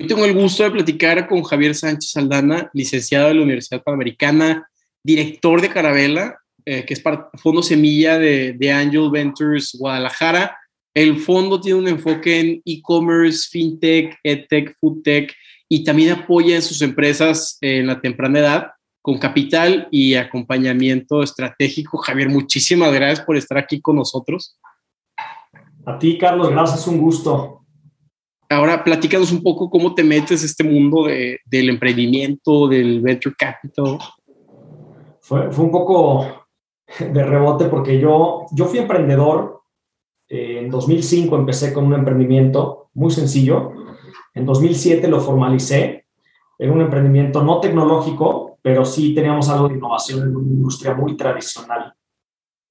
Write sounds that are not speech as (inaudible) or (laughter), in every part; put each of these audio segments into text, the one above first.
Hoy tengo el gusto de platicar con Javier Sánchez Aldana, licenciado de la Universidad Panamericana, director de Carabela, eh, que es Fondo Semilla de, de, Angel Ventures Guadalajara. El fondo tiene un enfoque en e-commerce, fintech, edtech, foodtech y también apoya en sus empresas en la temprana edad con capital y acompañamiento estratégico. Javier, muchísimas gracias por estar aquí con nosotros. A ti, Carlos, gracias, un gusto. Ahora, platícanos un poco cómo te metes este mundo de, del emprendimiento, del venture capital. Fue, fue, un poco de rebote porque yo, yo fui emprendedor. Eh, en 2005 empecé con un emprendimiento muy sencillo. En 2007 lo formalicé. Era un emprendimiento no tecnológico, pero sí teníamos algo de innovación en una industria muy tradicional.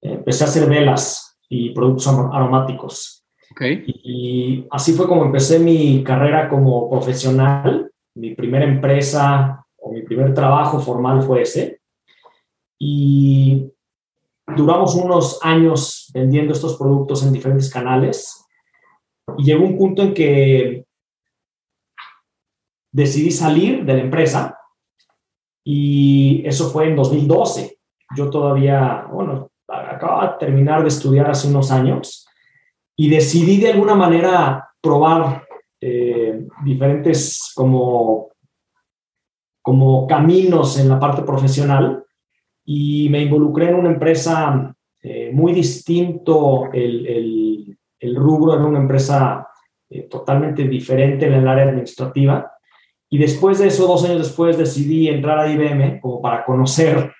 Empecé a hacer velas y productos aromáticos y, así fue como empecé mi carrera como profesional. Mi primera empresa o mi primer trabajo formal fue ese. Y duramos unos años vendiendo estos productos en diferentes canales. Y llegó un punto en que decidí salir de la empresa y eso fue en 2012. Yo todavía, bueno, acababa de terminar de estudiar hace unos años y decidí de alguna manera probar eh, diferentes como, como caminos en la parte profesional y me involucré en una empresa eh, muy distinto, el, el, rubro era una empresa eh, totalmente diferente en el área administrativa. Y después de eso, dos años después, decidí entrar a IBM como para conocer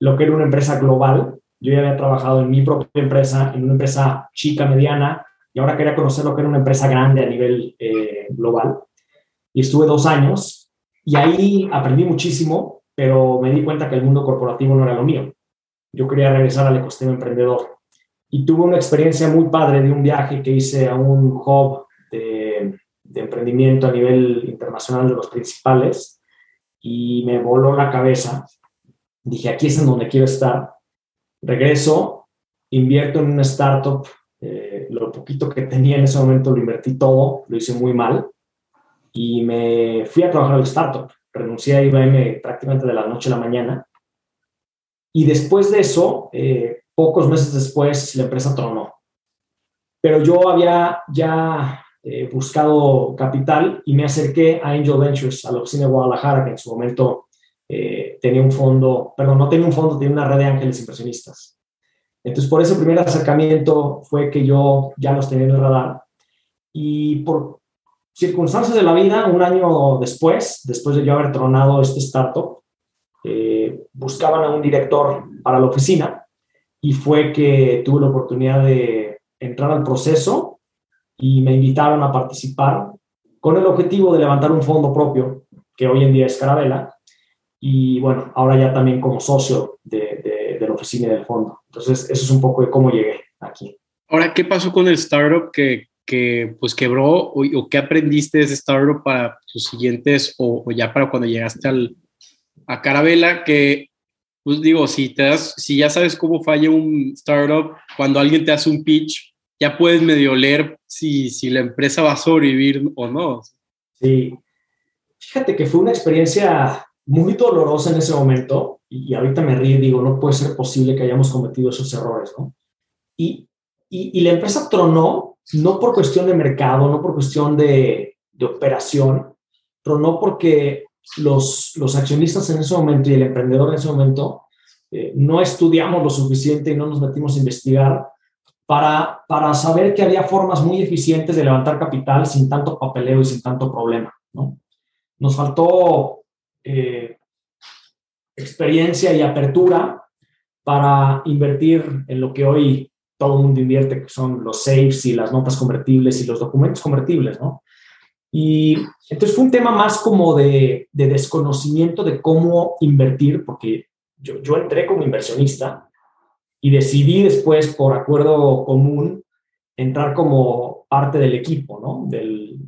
lo que era una empresa global yo ya había trabajado en mi propia empresa, en una empresa chica, mediana, y ahora quería conocer lo que era una empresa grande a nivel eh, global. Y estuve dos años y ahí aprendí muchísimo, pero me di cuenta que el mundo corporativo no era lo mío. Yo quería regresar al ecosistema emprendedor. Y tuve una experiencia muy padre de un viaje que hice a un hub de, de emprendimiento a nivel internacional de los principales y me voló la cabeza. Dije, aquí es en donde quiero estar regreso, invierto en una startup, eh, lo poquito que tenía en ese momento lo invertí todo, lo hice muy mal y me fui a trabajar al startup. Renuncié a IBM prácticamente de la noche a la mañana. Y después de eso, eh, pocos meses después, la empresa tronó. Pero yo había ya eh, buscado capital y me acerqué a Angel Ventures, a la oficina de Guadalajara, que en su momento eh, tenía un fondo, perdón, no tenía un fondo, tenía una red de ángeles inversionistas. Entonces, por ese primer acercamiento fue que yo ya los tenía en el radar. Y por circunstancias de la vida, un año después, después de yo haber tronado este startup, eh, buscaban a un director para la oficina y fue que tuve la oportunidad de entrar al proceso y me invitaron a participar con el objetivo de levantar un fondo propio, que hoy en día es Carabela, y bueno, ahora ya también como socio de, de, la oficina del fondo. Entonces, eso es un poco de cómo llegué aquí. Ahora, ¿qué pasó con el startup que, que pues quebró o, o, qué aprendiste de ese startup para tus siguientes o, o, ya para cuando llegaste al, a Carabela? Que, pues digo, si, te das, si ya sabes cómo falla un startup, cuando alguien te hace un pitch, ya puedes medio leer si, si la empresa va a sobrevivir o no. Sí, fíjate que fue una experiencia muy dolorosa en ese momento y, ahorita me río y digo, no puede ser posible que hayamos cometido esos errores, ¿no? Y, y, la empresa tronó no por cuestión de mercado, no por cuestión de, de operación, tronó porque los, los accionistas en ese momento y el emprendedor en ese momento eh, no estudiamos lo suficiente y no nos metimos a investigar para, para saber que había formas muy eficientes de levantar capital sin tanto papeleo y sin tanto problema, ¿no? Nos faltó eh, experiencia y apertura para invertir en lo que hoy todo el mundo invierte, que son los safes y las notas convertibles y los documentos convertibles, ¿no? Y entonces fue un tema más como de, de desconocimiento de cómo invertir, porque yo, yo entré como inversionista y decidí después, por acuerdo común, entrar como parte del equipo, ¿no? Del,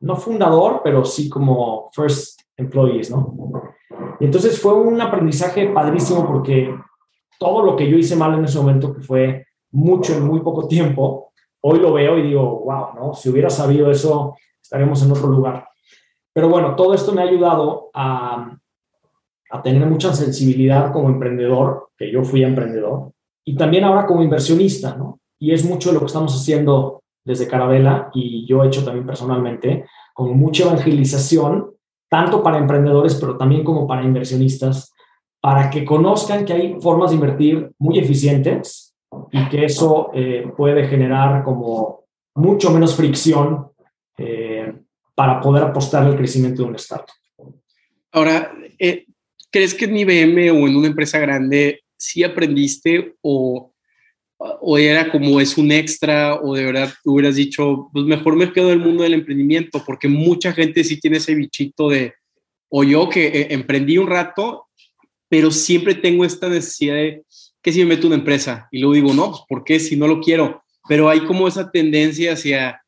no fundador, pero sí como first employees, ¿no? Y entonces fue un aprendizaje padrísimo porque todo lo que yo hice mal en ese momento, que fue mucho en muy poco tiempo, hoy lo veo y digo, wow, ¿no? Si hubiera sabido eso, estaríamos en otro lugar. Pero bueno, todo esto me ha ayudado a, a tener mucha sensibilidad como emprendedor, que yo fui emprendedor, y también ahora como inversionista, ¿no? Y es mucho lo que estamos haciendo desde Carabela y yo he hecho también personalmente, con mucha evangelización, tanto para emprendedores, pero también como para inversionistas, para que conozcan que hay formas de invertir muy eficientes y que eso eh, puede generar como mucho menos fricción eh, para poder apostar al crecimiento de un startup. Ahora, eh, ¿crees que en IBM o en una empresa grande sí aprendiste o, o era como es un extra o de verdad hubieras dicho, pues mejor me quedo en el mundo del emprendimiento porque mucha gente sí tiene ese bichito de, o yo que emprendí un rato, pero siempre tengo esta necesidad de que si me meto una empresa y luego digo, no, pues ¿por qué si no lo quiero? Pero hay como esa tendencia hacia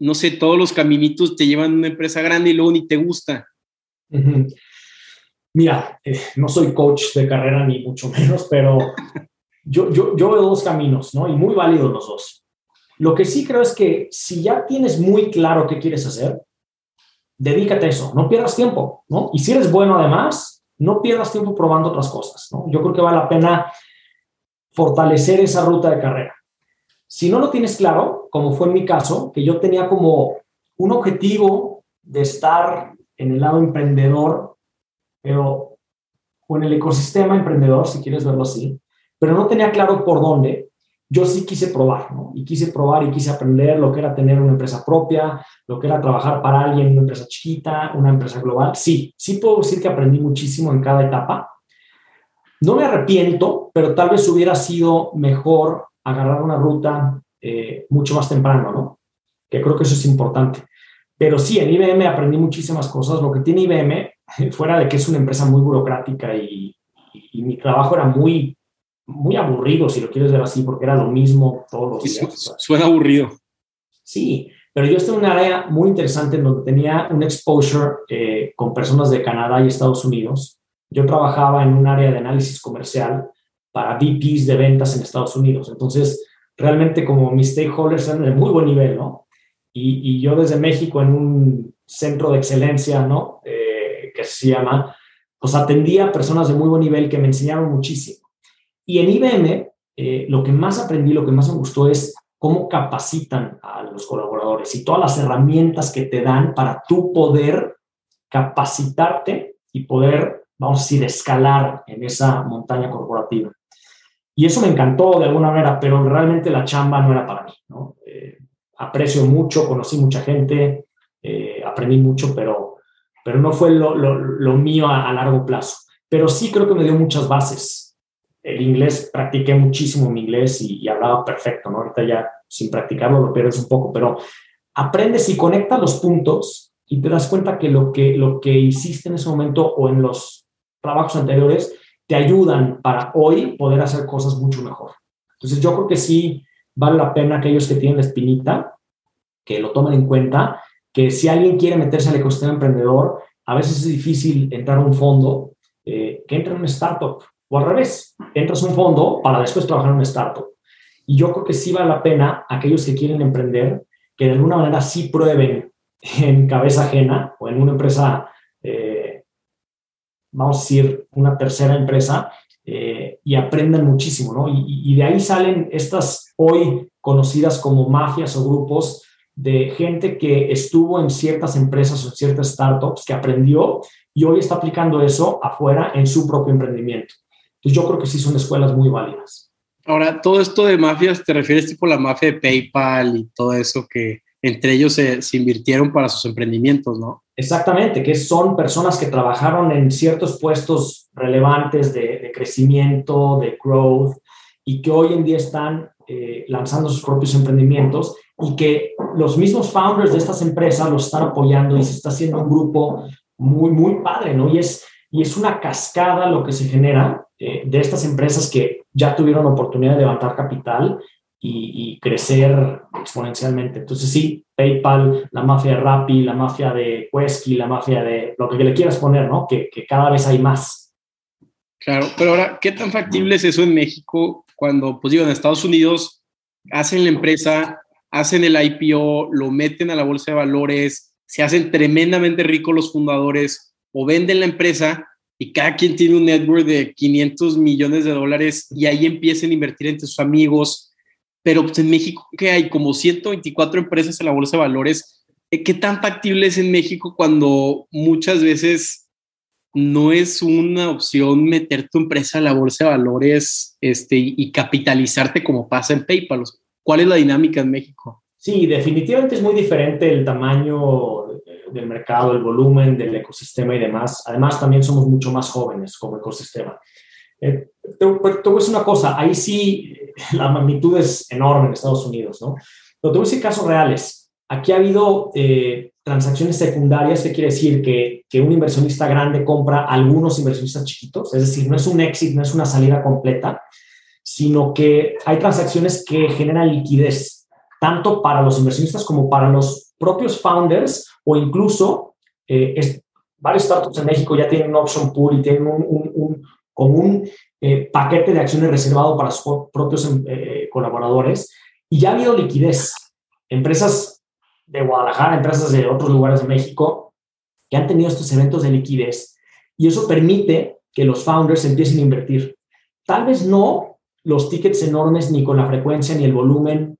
no sé, todos los caminitos te llevan a una empresa grande y luego ni te gusta. Mira, eh, no soy coach de carrera ni mucho menos, pero yo, yo, yo veo dos caminos, ¿no? Y muy válidos los dos. Lo que sí creo es que si ya tienes muy claro qué quieres hacer, dedícate a eso, no pierdas tiempo, ¿no? Y si eres bueno además, no pierdas tiempo probando otras cosas, ¿no? Yo creo que vale la pena fortalecer esa ruta de carrera. Si no lo tienes claro, como fue en mi caso, que yo tenía como un objetivo de estar en el lado emprendedor, pero o en el ecosistema emprendedor, si quieres verlo así, pero no tenía claro por dónde, yo sí quise probar, ¿no? Y quise probar y quise aprender lo que era tener una empresa propia, lo que era trabajar para alguien, una empresa chiquita, una empresa global. Sí, sí puedo decir que aprendí muchísimo en cada etapa. No me arrepiento, pero tal vez hubiera sido mejor agarrar una ruta eh, mucho más temprano, ¿no? Que creo que eso es importante. Pero sí, en IBM aprendí muchísimas cosas. Lo que tiene IBM, (laughs) fuera de que es una empresa muy burocrática y, mi trabajo era muy, muy aburrido, si lo quieres ver así, porque era lo mismo todos los días. Suena aburrido. Sí, pero yo estoy en un área muy interesante en donde tenía un exposure eh, con personas de Canadá y Estados Unidos. Yo trabajaba en un área de análisis comercial para VPs de ventas en Estados Unidos. Entonces, realmente como mis stakeholders eran de muy buen nivel, ¿no? Y, y yo desde México en un centro de excelencia, ¿no? Eh, que se llama, pues atendía a personas de muy buen nivel que me enseñaron muchísimo. Y en IBM, eh, lo que más aprendí, lo que más me gustó es cómo capacitan a los colaboradores y todas las herramientas que te dan para tú poder capacitarte y poder, vamos a decir, escalar en esa montaña corporativa. Y eso me encantó de alguna manera, pero realmente la chamba no era para mí. ¿no? Eh, aprecio mucho, conocí mucha gente, eh, aprendí mucho, pero, pero no fue lo, lo, mío a, largo plazo. Pero sí creo que me dio muchas bases. El inglés, practiqué muchísimo mi inglés y, hablaba perfecto, ¿no? Ahorita ya sin practicarlo lo pierdes un poco, pero aprendes y conectas los puntos y te das cuenta que lo que, lo que hiciste en ese momento o en los trabajos anteriores te ayudan para hoy poder hacer cosas mucho mejor. Entonces yo creo que sí vale la pena aquellos que tienen la espinita, que lo tomen en cuenta, que si alguien quiere meterse al ecosistema emprendedor, a veces es difícil entrar a un fondo, eh, que entre en una startup, o al revés, entras a un fondo para después trabajar en una startup. Y yo creo que sí vale la pena aquellos que quieren emprender, que de alguna manera sí prueben en cabeza ajena o en una empresa vamos a decir, una tercera empresa eh, y aprendan muchísimo, ¿no? Y, de ahí salen estas hoy conocidas como mafias o grupos de gente que estuvo en ciertas empresas o en ciertas startups, que aprendió y hoy está aplicando eso afuera en su propio emprendimiento. Entonces yo creo que sí son escuelas muy válidas. Ahora, todo esto de mafias, ¿te refieres tipo a la mafia de PayPal y todo eso que entre ellos se, se invirtieron para sus emprendimientos, ¿no? Exactamente, que son personas que trabajaron en ciertos puestos relevantes de, crecimiento, de growth, y que hoy en día están eh, lanzando sus propios emprendimientos y que los mismos founders de estas empresas los están apoyando y se está haciendo un grupo muy, muy padre, ¿no? Y es, y es una cascada lo que se genera eh, de estas empresas que ya tuvieron oportunidad de levantar capital y, crecer exponencialmente. Entonces sí, PayPal, la mafia de Rappi, la mafia de Quesky, la mafia de lo que le quieras poner, ¿no? Que, que cada vez hay más. Claro, pero ahora, ¿qué tan factible es eso en México cuando, pues digo, en Estados Unidos hacen la empresa, hacen el IPO, lo meten a la bolsa de valores, se hacen tremendamente ricos los fundadores o venden la empresa y cada quien tiene un network de 500 millones de dólares y ahí empiezan a invertir entre sus amigos. Pero pues, en México, que hay como 124 empresas en la bolsa de valores, eh, ¿qué tan factible es en México cuando muchas veces no es una opción meter tu empresa a la bolsa de valores este, y capitalizarte como pasa en PayPal? ¿Cuál es la dinámica en México? Sí, definitivamente es muy diferente el tamaño del mercado, el volumen del ecosistema y demás. Además, también somos mucho más jóvenes como ecosistema. Eh, te, voy a decir una cosa, ahí sí la magnitud es enorme en Estados Unidos, ¿no? Pero te voy a decir casos reales. Aquí ha habido eh, transacciones secundarias, que quiere decir que, que un inversionista grande compra a algunos inversionistas chiquitos, es decir, no es un exit, no es una salida completa, sino que hay transacciones que generan liquidez, tanto para los inversionistas como para los propios founders o incluso eh, varios startups en México ya tienen un option pool y tienen un, como un eh, paquete de acciones reservado para sus propios eh, colaboradores y ya ha habido liquidez. Empresas de Guadalajara, empresas de otros lugares de México que han tenido estos eventos de liquidez y eso permite que los founders empiecen a invertir. Tal vez no los tickets enormes ni con la frecuencia ni el volumen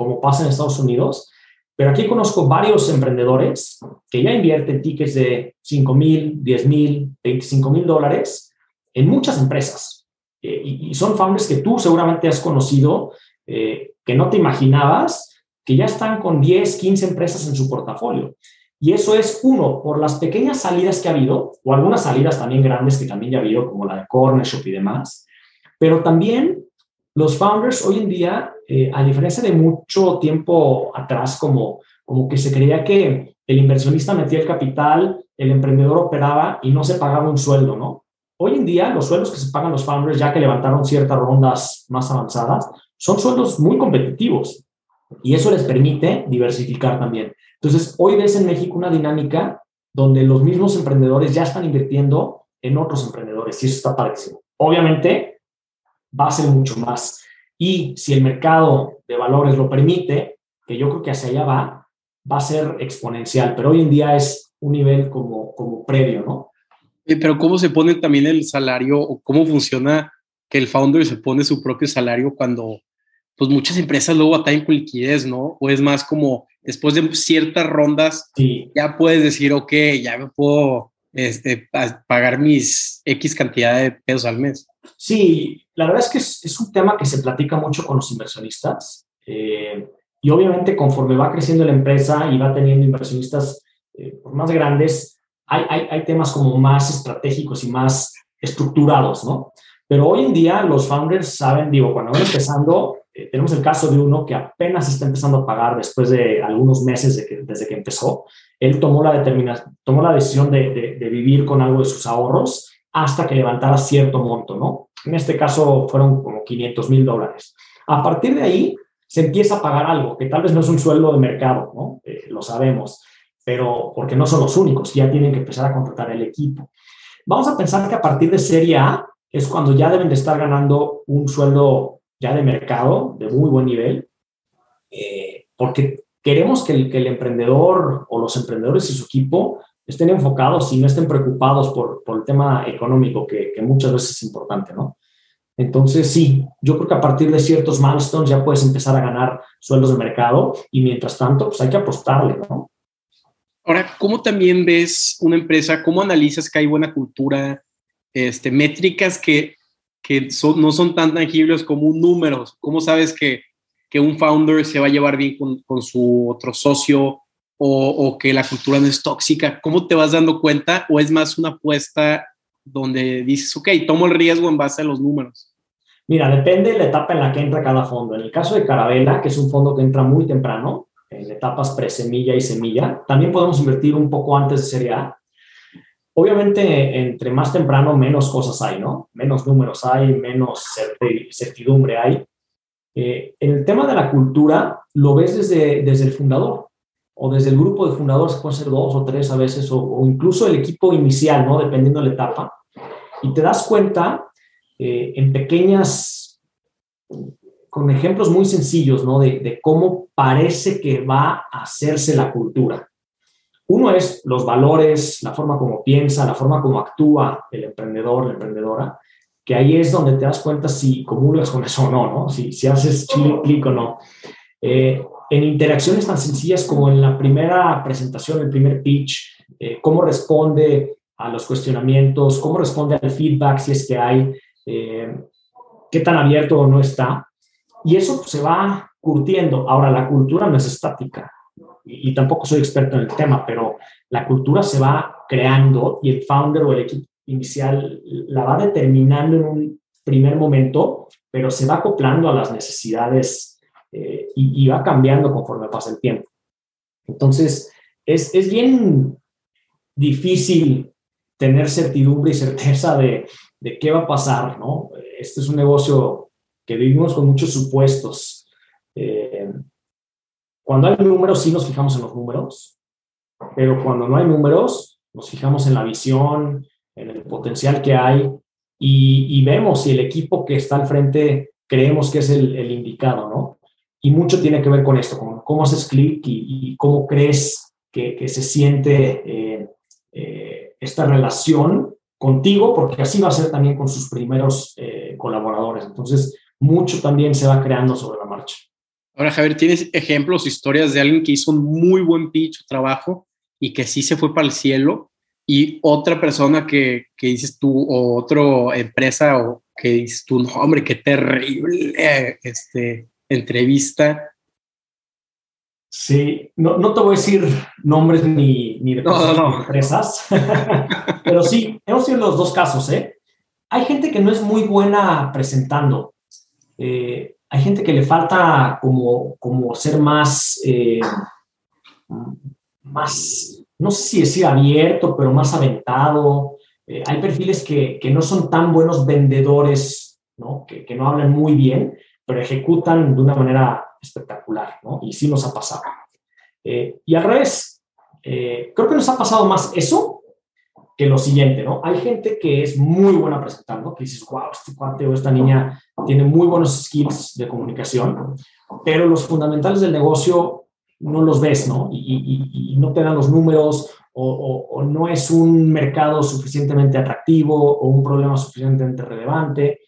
como pasa en Estados Unidos, pero aquí conozco varios emprendedores que ya invierten tickets de 5 mil, 10 mil, 25 mil dólares en muchas empresas. Eh, y, son founders que tú seguramente has conocido, eh, que no te imaginabas, que ya están con 10, 15 empresas en su portafolio. Y eso es, uno, por las pequeñas salidas que ha habido, o algunas salidas también grandes que también ya ha habido, como la de Corner Shop y demás, pero también los founders hoy en día, eh, a diferencia de mucho tiempo atrás, como, como que se creía que el inversionista metía el capital, el emprendedor operaba y no se pagaba un sueldo, ¿no? Hoy en día, los sueldos que se pagan los founders, ya que levantaron ciertas rondas más avanzadas, son sueldos muy competitivos y eso les permite diversificar también. Entonces, hoy ves en México una dinámica donde los mismos emprendedores ya están invirtiendo en otros emprendedores y eso está padrísimo. Obviamente, va a ser mucho más. Y si el mercado de valores lo permite, que yo creo que hacia allá va, va a ser exponencial, pero hoy en día es un nivel como, como previo, ¿no? Pero ¿cómo se pone también el salario o cómo funciona que el founder se pone su propio salario cuando pues muchas empresas luego batallan con liquidez, ¿no? O es más como después de ciertas rondas ya puedes decir, ok, ya me puedo este, pagar mis X cantidad de pesos al mes. Sí, la verdad es que es, un tema que se platica mucho con los inversionistas eh, y obviamente conforme va creciendo la empresa y va teniendo inversionistas eh, más grandes, hay, hay, temas como más estratégicos y más estructurados, ¿no? Pero hoy en día los founders saben, digo, cuando van empezando, eh, tenemos el caso de uno que apenas está empezando a pagar después de algunos meses desde que empezó. Él tomó la, tomó la decisión de, de, de vivir con algo de sus ahorros hasta que levantara cierto monto, ¿no? En este caso fueron como 500 mil dólares. A partir de ahí se empieza a pagar algo, que tal vez no es un sueldo de mercado, ¿no? Eh, lo sabemos, pero porque no son los únicos, ya tienen que empezar a contratar el equipo. Vamos a pensar que a partir de Serie A es cuando ya deben de estar ganando un sueldo ya de mercado, de muy buen nivel, eh, porque queremos que el, que el emprendedor o los emprendedores y su equipo estén enfocados y no estén preocupados por, por el tema económico, que, que, muchas veces es importante, ¿no? Entonces, sí, yo creo que a partir de ciertos milestones ya puedes empezar a ganar sueldos de mercado y mientras tanto, pues hay que apostarle, ¿no? Ahora, ¿cómo también ves una empresa? ¿Cómo analizas que hay buena cultura? Este, métricas que, que son, no son tan tangibles como un número. ¿Cómo sabes que, que un founder se va a llevar bien con, con su otro socio? O, que la cultura no es tóxica? ¿Cómo te vas dando cuenta? ¿O es más una apuesta donde dices, ok, tomo el riesgo en base a los números? Mira, depende de la etapa en la que entra cada fondo. En el caso de Carabela, que es un fondo que entra muy temprano, en etapas pre-semilla y semilla, también podemos invertir un poco antes de Serie A. Obviamente, entre más temprano, menos cosas hay, ¿no? Menos números hay, menos certidumbre hay. Eh, en el tema de la cultura, lo ves desde, desde el fundador o desde el grupo de fundadores, pueden ser dos o tres a veces, o, incluso el equipo inicial, ¿no? Dependiendo de la etapa. Y te das cuenta eh, en pequeñas, con ejemplos muy sencillos, ¿no? De, de, cómo parece que va a hacerse la cultura. Uno es los valores, la forma como piensa, la forma como actúa el emprendedor, la emprendedora, que ahí es donde te das cuenta si comulgas con eso o no, ¿no? Si, si haces clic o no. Eh, en interacciones tan sencillas como en la primera presentación, el primer pitch, eh, cómo responde a los cuestionamientos, cómo responde al feedback si es que hay, eh, qué tan abierto o no está. Y eso se va curtiendo. Ahora, la cultura no es estática y, y, tampoco soy experto en el tema, pero la cultura se va creando y el founder o el equipo inicial la va determinando en un primer momento, pero se va acoplando a las necesidades eh, y, y, va cambiando conforme pasa el tiempo. Entonces, es, es bien difícil tener certidumbre y certeza de, de, qué va a pasar, ¿no? Este es un negocio que vivimos con muchos supuestos. Eh, cuando hay números, sí nos fijamos en los números, pero cuando no hay números, nos fijamos en la visión, en el potencial que hay y, vemos si el equipo que está al frente creemos que es el, el indicado, ¿no? Y mucho tiene que ver con esto, con cómo haces clic y, y, cómo crees que, que se siente eh, eh, esta relación contigo, porque así va a ser también con sus primeros eh, colaboradores. Entonces, mucho también se va creando sobre la marcha. Ahora, Javier, ¿tienes ejemplos, historias de alguien que hizo un muy buen pitch, trabajo, y que sí se fue para el cielo? Y otra persona que, que dices tú, o otra empresa, o que dices tú, no, hombre, qué terrible este, entrevista. Sí, no, no, te voy a decir nombres ni, ni de no, no, no. empresas, (laughs) pero sí, hemos tenido los dos casos. ¿eh? Hay gente que no es muy buena presentando. Eh, hay gente que le falta como, como ser más, eh, más, no sé si decir abierto, pero más aventado. Eh, hay perfiles que, que, no son tan buenos vendedores, ¿no? Que, que no hablan muy bien, pero ejecutan de una manera espectacular, ¿no? Y sí nos ha pasado. Eh, y al revés, eh, creo que nos ha pasado más eso que lo siguiente, ¿no? Hay gente que es muy buena presentando, que dices, wow, este cuate o esta niña tiene muy buenos skills de comunicación, pero los fundamentales del negocio no los ves, ¿no? Y, no te dan los números o, no es un mercado suficientemente atractivo o un problema suficientemente relevante.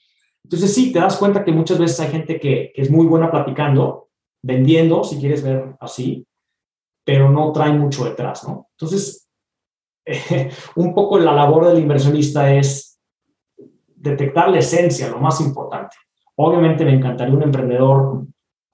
Entonces sí, te das cuenta que muchas veces hay gente que, es muy buena platicando, vendiendo, si quieres ver así, pero no trae mucho detrás, ¿no? Entonces, eh, (laughs) un poco la labor del inversionista es detectar la esencia, lo más importante. Obviamente me encantaría un emprendedor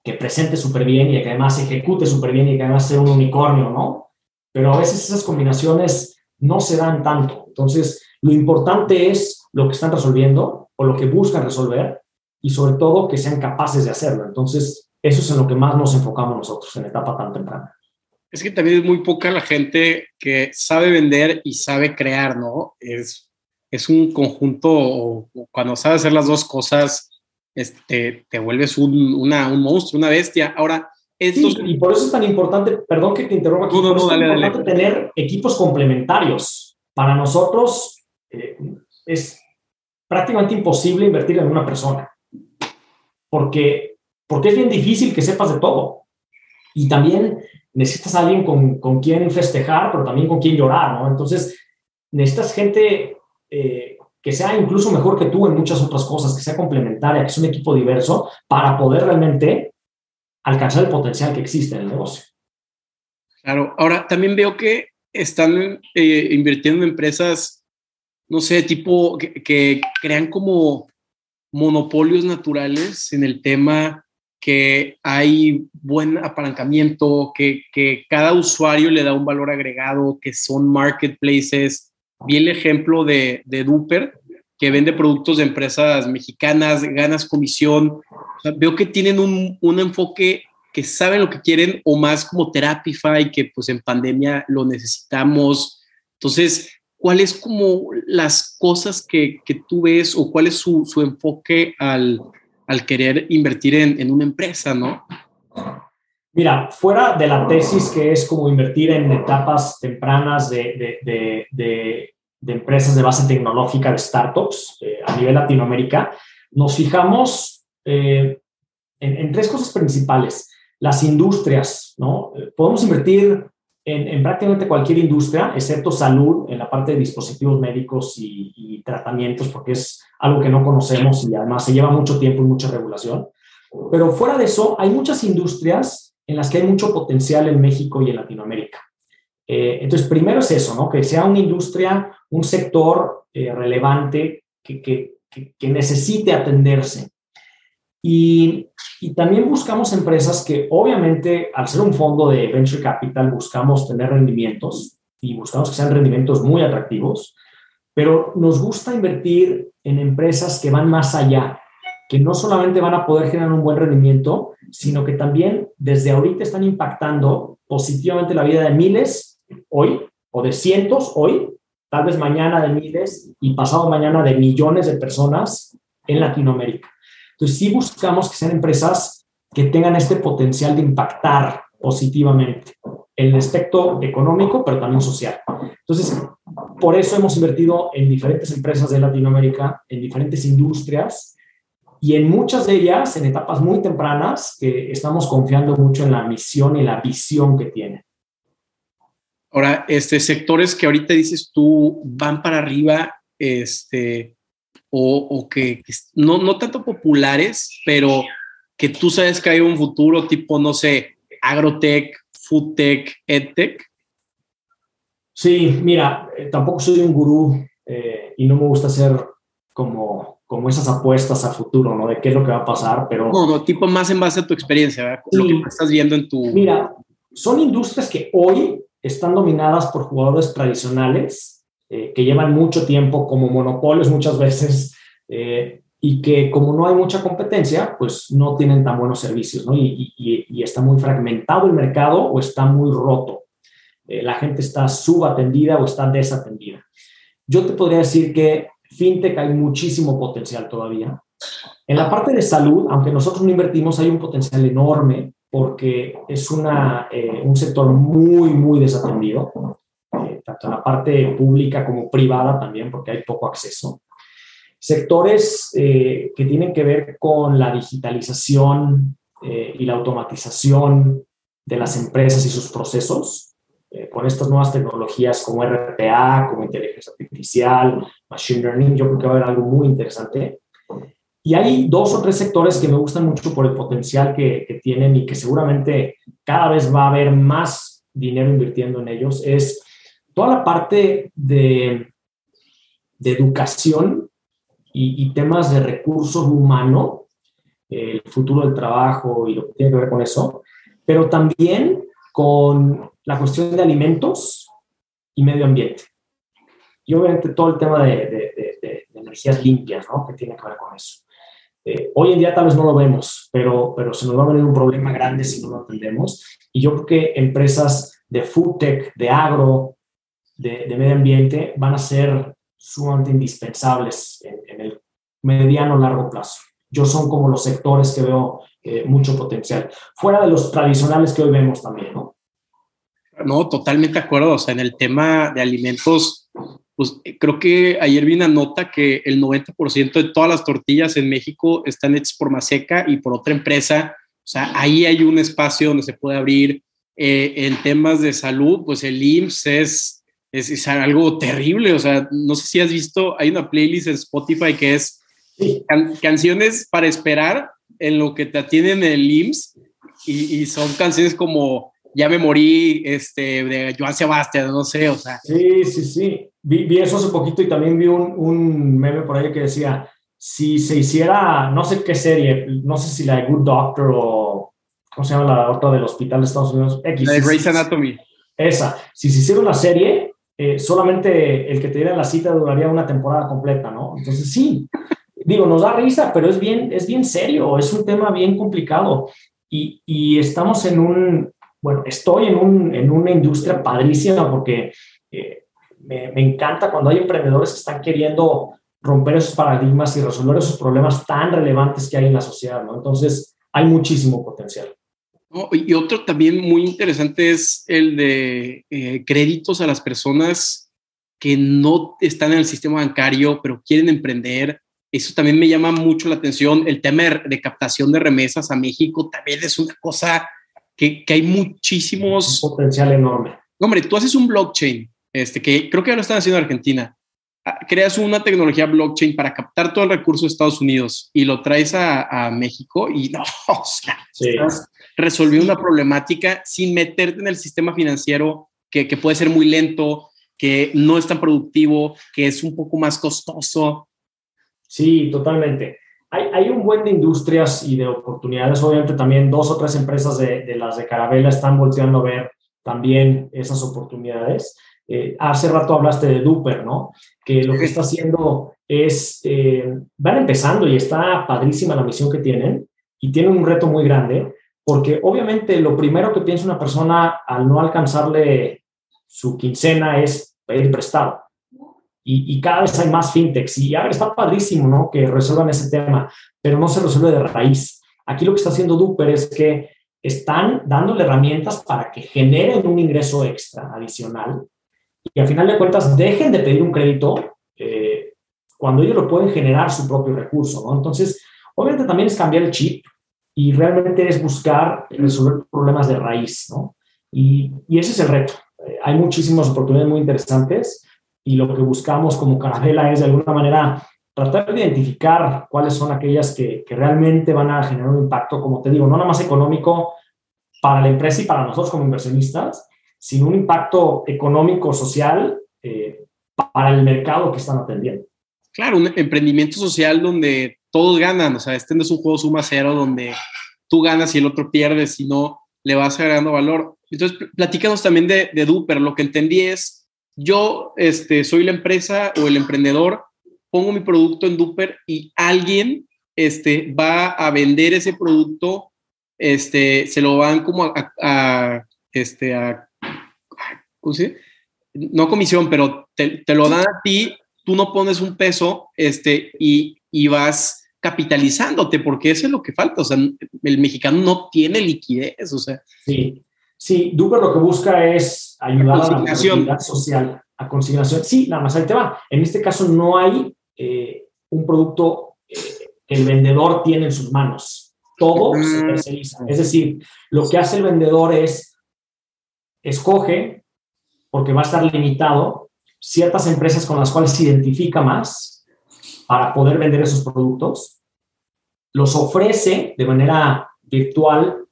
que presente súper bien y que además ejecute súper bien y que además sea un unicornio, ¿no? Pero a veces esas combinaciones no se dan tanto. Entonces, lo importante es lo que están resolviendo o lo que buscan resolver y sobre todo que sean capaces de hacerlo. Entonces, eso es en lo que más nos enfocamos nosotros en etapa tan temprana. Es que también es muy poca la gente que sabe vender y sabe crear, ¿no? Es, es un conjunto, o, cuando sabes hacer las dos cosas, este, te vuelves un, una, un monstruo, una bestia. Ahora, estos... Sí, y por eso es tan importante, perdón que te interrumpa aquí, no, no, no, es dale, importante dale. tener equipos complementarios. Para nosotros eh, es prácticamente imposible invertir en una persona, porque, porque es bien difícil que sepas de todo. Y también necesitas a alguien con, con quien festejar, pero también con quien llorar, ¿no? Entonces, necesitas gente eh, que sea incluso mejor que tú en muchas otras cosas, que sea complementaria, que sea un equipo diverso, para poder realmente alcanzar el potencial que existe en el negocio. Claro, ahora también veo que están eh, invirtiendo en empresas, no sé, tipo que, crean como monopolios naturales en el tema que hay buen apalancamiento, que, que cada usuario le da un valor agregado, que son marketplaces. Vi el ejemplo de, de Duper, que vende productos de empresas mexicanas, ganas comisión. Veo que tienen un, un enfoque que saben lo que quieren o más como Therapify, que pues en pandemia lo necesitamos. Entonces, ¿cuáles como las cosas que, que tú ves o cuál es su, su enfoque al, al, querer invertir en, en, una empresa, no? Mira, fuera de la tesis que es como invertir en etapas tempranas de, de, de, de, empresas de base tecnológica, de startups eh, a nivel Latinoamérica, nos fijamos eh, en, en tres cosas principales las industrias, ¿no? Podemos invertir en, prácticamente cualquier industria, excepto salud, en la parte de dispositivos médicos y, y, tratamientos, porque es algo que no conocemos y además se lleva mucho tiempo y mucha regulación. Pero fuera de eso, hay muchas industrias en las que hay mucho potencial en México y en Latinoamérica. Eh, entonces, primero es eso, ¿no? Que sea una industria, un sector eh, relevante que, que, que, necesite atenderse. Y, también buscamos empresas que, obviamente, al ser un fondo de venture capital, buscamos tener rendimientos y buscamos que sean rendimientos muy atractivos, pero nos gusta invertir en empresas que van más allá, que no solamente van a poder generar un buen rendimiento, sino que también desde ahorita están impactando positivamente la vida de miles hoy o de cientos hoy, tal vez mañana de miles y pasado mañana de millones de personas en Latinoamérica. Entonces, sí buscamos que sean empresas que tengan este potencial de impactar positivamente en el aspecto económico, pero también social. Entonces, por eso hemos invertido en diferentes empresas de Latinoamérica, en diferentes industrias, y en muchas de ellas, en etapas muy tempranas, que estamos confiando mucho en la misión y la visión que tienen. Ahora, este, sectores que ahorita dices tú van para arriba, este, o, que, no, no tanto populares, pero que tú sabes que hay un futuro tipo, no sé, agrotech, foodtech, edtech. Sí, mira, eh, tampoco soy un gurú eh, y no me gusta hacer como, como esas apuestas a futuro, ¿no? De qué es lo que va a pasar, pero... No, no, tipo más en base a tu experiencia, ¿verdad? lo que estás viendo en tu... Mira, son industrias que hoy están dominadas por jugadores tradicionales eh, que llevan mucho tiempo como monopolios muchas veces eh, y que como no hay mucha competencia, pues no tienen tan buenos servicios, ¿no? Y, está muy fragmentado el mercado o está muy roto. Eh, la gente está subatendida o está desatendida. Yo te podría decir que fintech hay muchísimo potencial todavía. En la parte de salud, aunque nosotros no invertimos, hay un potencial enorme porque es una, un sector muy, muy desatendido, tanto en la parte pública como privada también, porque hay poco acceso. Sectores eh, que tienen que ver con la digitalización y la automatización de las empresas y sus procesos, con estas nuevas tecnologías como RPA, como inteligencia artificial, machine learning, yo creo que va a haber algo muy interesante. Y hay dos o tres sectores que me gustan mucho por el potencial que, tienen y que seguramente cada vez va a haber más dinero invirtiendo en ellos. Es toda la parte de, de educación y, temas de recursos humanos, el futuro del trabajo y lo que tiene que ver con eso, pero también con la cuestión de alimentos y medio ambiente. Y obviamente todo el tema de, de, de energías limpias, ¿no? Que tiene que ver con eso. Eh, hoy en día tal vez no lo vemos, pero, pero se nos va a venir un problema grande si no lo atendemos. Y yo creo que empresas de food tech, de agro, de, medio ambiente van a ser sumamente indispensables en, el mediano largo plazo. Yo son como los sectores que veo eh, mucho potencial, fuera de los tradicionales que hoy vemos también, ¿no? No, totalmente de acuerdo. O sea, en el tema de alimentos, pues eh, creo que ayer vi una nota que el 90% de todas las tortillas en México están hechas por Maseca y por otra empresa. O sea, ahí hay un espacio donde se puede abrir. Eh, en temas de salud, pues el IMSS es, es, algo terrible. O sea, no sé si has visto, hay una playlist en Spotify que es canciones para esperar en lo que te atienden en el IMSS y, y son canciones como ya me morí, este, de Joan Sebastián, no sé, o sea. Sí, sí, sí. Vi, eso hace poquito y también vi un, un, meme por ahí que decía, si se hiciera, no sé qué serie, no sé si la de Good Doctor o, ¿cómo se llama la otra del hospital de Estados Unidos? X. La de Grey's Anatomy. Esa. Si se hiciera una serie, eh, solamente el que te diera la cita duraría una temporada completa, ¿no? Entonces sí, digo, nos da risa, pero es bien, es bien serio, es un tema bien complicado. Y, y estamos en un, bueno, estoy en, un, en una industria padrísima porque eh, me, me, encanta cuando hay emprendedores que están queriendo romper esos paradigmas y resolver esos problemas tan relevantes que hay en la sociedad, ¿no? Entonces, hay muchísimo potencial. Y otro también muy interesante es el de eh, créditos a las personas que no están en el sistema bancario, pero quieren emprender. Eso también me llama mucho la atención. El tema de captación de remesas a México también es una cosa que, hay muchísimos... Un potencial enorme. Hombre, tú haces un blockchain, este, que creo que ya lo están haciendo en Argentina. Ah, creas una tecnología blockchain para captar todo el recurso de Estados Unidos y lo traes a, México y no, (laughs) o sea, resolviendo una problemática sin meterte en el sistema financiero que, que puede ser muy lento, que no es tan productivo, que es un poco más costoso. Sí, totalmente. Hay, hay, un buen de industrias y de oportunidades. Obviamente también dos o tres empresas de, de las de Carabela están volteando a ver también esas oportunidades. Eh, hace rato hablaste de Duper, ¿no? Que lo que está haciendo es, eh, van empezando y está padrísima la misión que tienen y tienen un reto muy grande, porque obviamente lo primero que piensa una persona al no alcanzarle su quincena es pedir prestado. Y, y, cada vez hay más fintechs. Y a ver, está padrísimo, ¿no? Que resuelvan ese tema, pero no se resuelve de raíz. Aquí lo que está haciendo Duper es que están dándole herramientas para que generen un ingreso extra adicional y al final de cuentas dejen de pedir un crédito eh, cuando ellos lo pueden generar su propio recurso, ¿no? Entonces, obviamente también es cambiar el chip y realmente es buscar resolver problemas de raíz, ¿no? Y, ese es el reto. Eh, hay muchísimas oportunidades muy interesantes y lo que buscamos como Carabela es de alguna manera tratar de identificar cuáles son aquellas que, que, realmente van a generar un impacto, como te digo, no nada más económico para la empresa y para nosotros como inversionistas, sin un impacto económico, social eh, para el mercado que están atendiendo. Claro, un emprendimiento social donde todos ganan, o sea, este no es un juego suma cero donde tú ganas y el otro pierde, sino le vas agregando valor. Entonces, platícanos también de, de Duper. Lo que entendí es, yo este, soy la empresa o el emprendedor, pongo mi producto en Duper y alguien este, va a vender ese producto, este, se lo van como a, este, a no comisión, pero te, lo dan a ti, tú no pones un peso este, y, y vas capitalizándote, porque eso es lo que falta. O sea, el mexicano no tiene liquidez. O sea. Sí, sí, Duper lo que busca es ayudar a, la social, a consignación. Sí, nada más ahí te va. En este caso no hay eh, un producto eh, que el vendedor tiene en sus manos. Todo se terceriza. Es decir, lo que hace el vendedor es escoge porque va a estar limitado ciertas empresas con las cuales se identifica más para poder vender esos productos, los ofrece de manera virtual,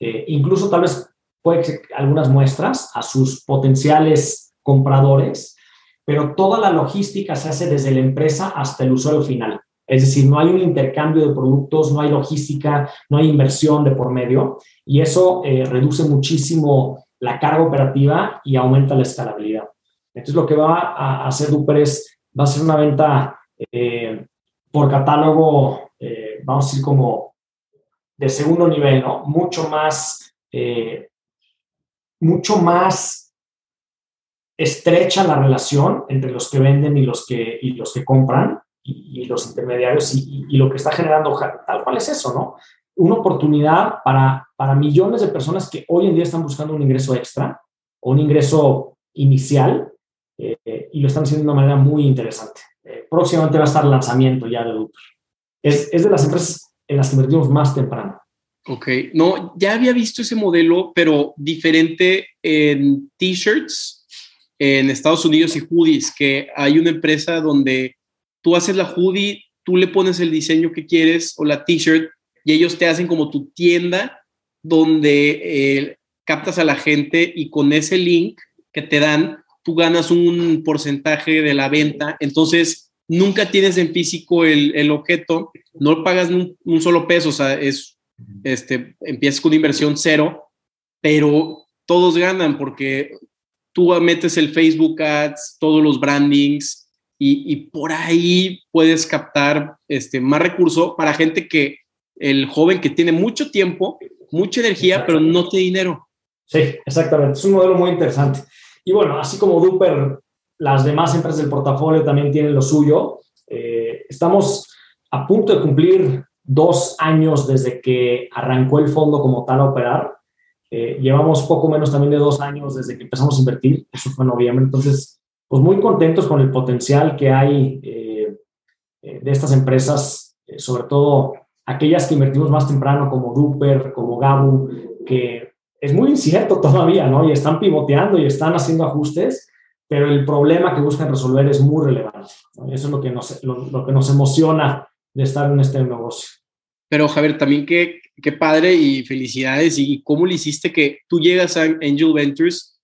eh, incluso tal vez puede ser algunas muestras a sus potenciales compradores, pero toda la logística se hace desde la empresa hasta el usuario final. Es decir, no hay un intercambio de productos, no hay logística, no hay inversión de por medio y eso eh, reduce muchísimo la carga operativa y aumenta la escalabilidad. Entonces, lo que va a hacer Duper es, va a ser una venta eh, por catálogo, eh, vamos a decir como de segundo nivel, ¿no? Mucho más, eh, mucho más estrecha la relación entre los que venden y los que, y los que compran y, los intermediarios y, y, lo que está generando tal cual es eso, ¿no? Una oportunidad para, para millones de personas que hoy en día están buscando un ingreso extra o un ingreso inicial eh, y lo están haciendo de una manera muy interesante. Eh, próximamente va a estar lanzamiento ya de Duper. Es, es de las empresas en las que invertimos más temprano. Ok, no, ya había visto ese modelo, pero diferente en t-shirts en Estados Unidos y hoodies, que hay una empresa donde tú haces la hoodie, tú le pones el diseño que quieres o la t-shirt y ellos te hacen como tu tienda donde eh, captas a la gente y con ese link que te dan, tú ganas un porcentaje de la venta. Entonces, nunca tienes en físico el, objeto, no pagas un, un, solo peso, o sea, es, este, empiezas con inversión cero, pero todos ganan porque tú metes el Facebook Ads, todos los brandings y, y por ahí puedes captar este, más recurso para gente que el joven que tiene mucho tiempo, mucha energía, pero no tiene dinero. Sí, exactamente. Es un modelo muy interesante. Y bueno, así como Duper, las demás empresas del portafolio también tienen lo suyo. Eh, estamos a punto de cumplir dos años desde que arrancó el fondo como tal a operar. Eh, llevamos poco menos también de dos años desde que empezamos a invertir. Eso fue en noviembre. Entonces, pues muy contentos con el potencial que hay eh, de estas empresas, sobre todo aquellas que invertimos más temprano, como Duper, como Gabu, que es muy incierto (laughs) todavía, ¿no? Y están pivoteando y están haciendo ajustes, pero el problema que buscan resolver es muy relevante. Eso es lo que, nos, lo, que nos emociona de estar en este negocio. Pero Javier, también qué, qué padre y felicidades. ¿Y cómo le hiciste que tú llegas a Angel Ventures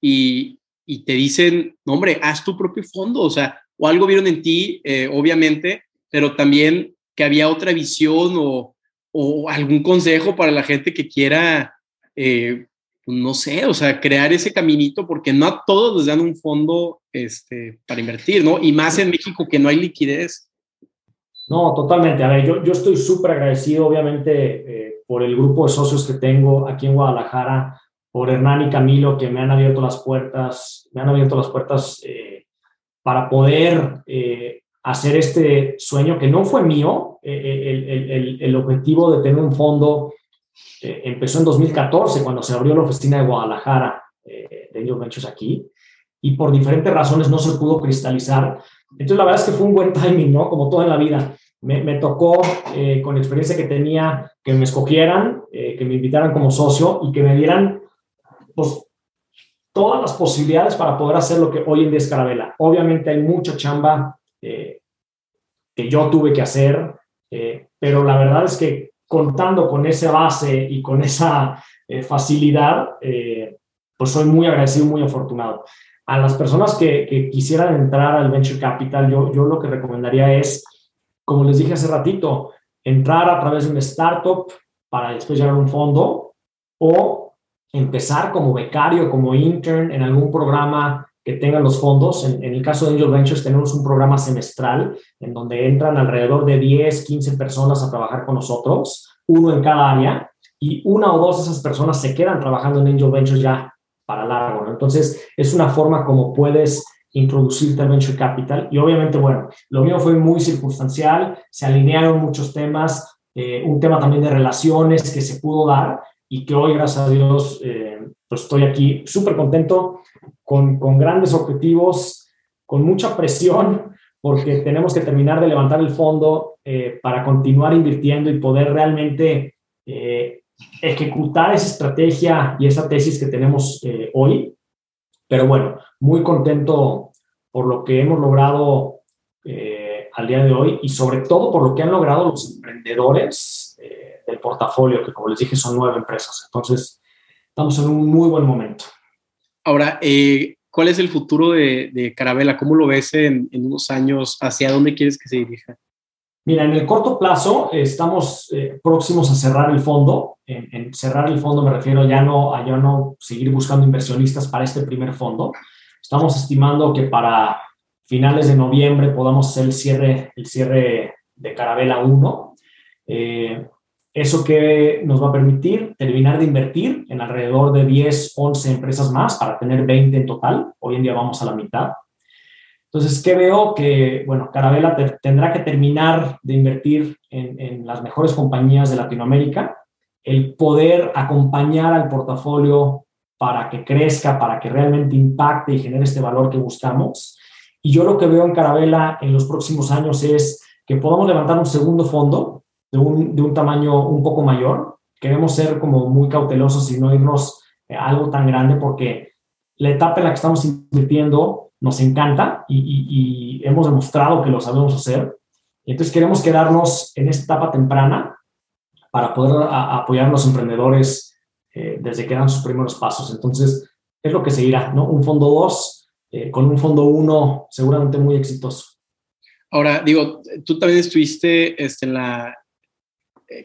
y, y te dicen, no, hombre, haz tu propio fondo? O sea, o algo vieron en ti, eh, obviamente, pero también que había otra visión o, o, algún consejo para la gente que quiera, eh, no sé, o sea, crear ese caminito, porque no a todos les dan un fondo este, para invertir, ¿no? Y más en México que no hay liquidez. No, totalmente. A ver, yo, yo estoy súper agradecido, obviamente, eh, por el grupo de socios que tengo aquí en Guadalajara, por Hernán y Camilo, que me han abierto las puertas, me han abierto las puertas para poder eh, hacer este sueño que no fue mío. Eh, eh, el, el, el, objetivo de tener un fondo empezó en 2014, cuando se abrió la oficina de Guadalajara de Angel Ventures aquí, y por diferentes razones no se pudo cristalizar. Entonces, la verdad es que fue un buen timing, ¿no? Como todo en la vida. Me, me tocó, con la experiencia que tenía, que me escogieran, que me invitaran como socio y que me dieran pues, todas las posibilidades para poder hacer lo que hoy en día es Carabela. Obviamente hay mucha chamba eh, que yo tuve que hacer, eh, pero la verdad es que contando con esa base y con esa eh, facilidad, pues soy muy agradecido, muy afortunado. A las personas que, quisieran entrar al Venture Capital, yo, yo lo que recomendaría es, como les dije hace ratito, entrar a través de un startup para después llegar a un fondo o empezar como becario, como intern en algún programa que tenga los fondos. En, el caso de Angel Ventures tenemos un programa semestral en donde entran alrededor de 10, 15 personas a trabajar con nosotros, uno en cada área, y una o dos de esas personas se quedan trabajando en Angel Ventures ya para largo. Entonces, es una forma como puedes introducirte al Venture Capital. Y obviamente, bueno, lo mío fue muy circunstancial, se alinearon muchos temas, eh, un tema también de relaciones que se pudo dar, y que hoy, gracias a Dios, eh, pues estoy aquí súper contento, con, con, grandes objetivos, con mucha presión, porque tenemos que terminar de levantar el fondo eh, para continuar invirtiendo y poder realmente eh, ejecutar esa estrategia y esa tesis que tenemos hoy. Pero bueno, muy contento por lo que hemos logrado al día de hoy y sobre todo por lo que han logrado los emprendedores del portafolio, que como les dije son nueve empresas. Entonces, estamos en un muy buen momento. Ahora, eh, ¿cuál es el futuro de, de Carabela? ¿Cómo lo ves en, unos años? ¿Hacia dónde quieres que se dirija? Mira, en el corto plazo estamos eh, próximos a cerrar el fondo. En, cerrar el fondo me refiero ya no, a ya no seguir buscando inversionistas para este primer fondo. Estamos estimando que para finales de noviembre podamos hacer el cierre, el cierre de Carabela 1. Eh, eso que nos va a permitir terminar de invertir en alrededor de 10, 11 empresas más para tener 20 en total. Hoy en día vamos a la mitad. Entonces, ¿qué veo? Que, bueno, Carabela tendrá que terminar de invertir en, en, las mejores compañías de Latinoamérica, el poder acompañar al portafolio para que crezca, para que realmente impacte y genere este valor que buscamos. Y yo lo que veo en Carabela en los próximos años es que podamos levantar un segundo fondo de un, de un tamaño un poco mayor. Queremos ser como muy cautelosos y no irnos a algo tan grande porque la etapa en la que estamos invirtiendo nos encanta y, y, hemos demostrado que lo sabemos hacer. Entonces queremos quedarnos en esta etapa temprana para poder apoyar a los emprendedores eh, desde que dan sus primeros pasos. Entonces es lo que seguirá, ¿no? Un fondo 2 eh, con un fondo 1 seguramente muy exitoso. Ahora, digo, tú también estuviste este, en, la,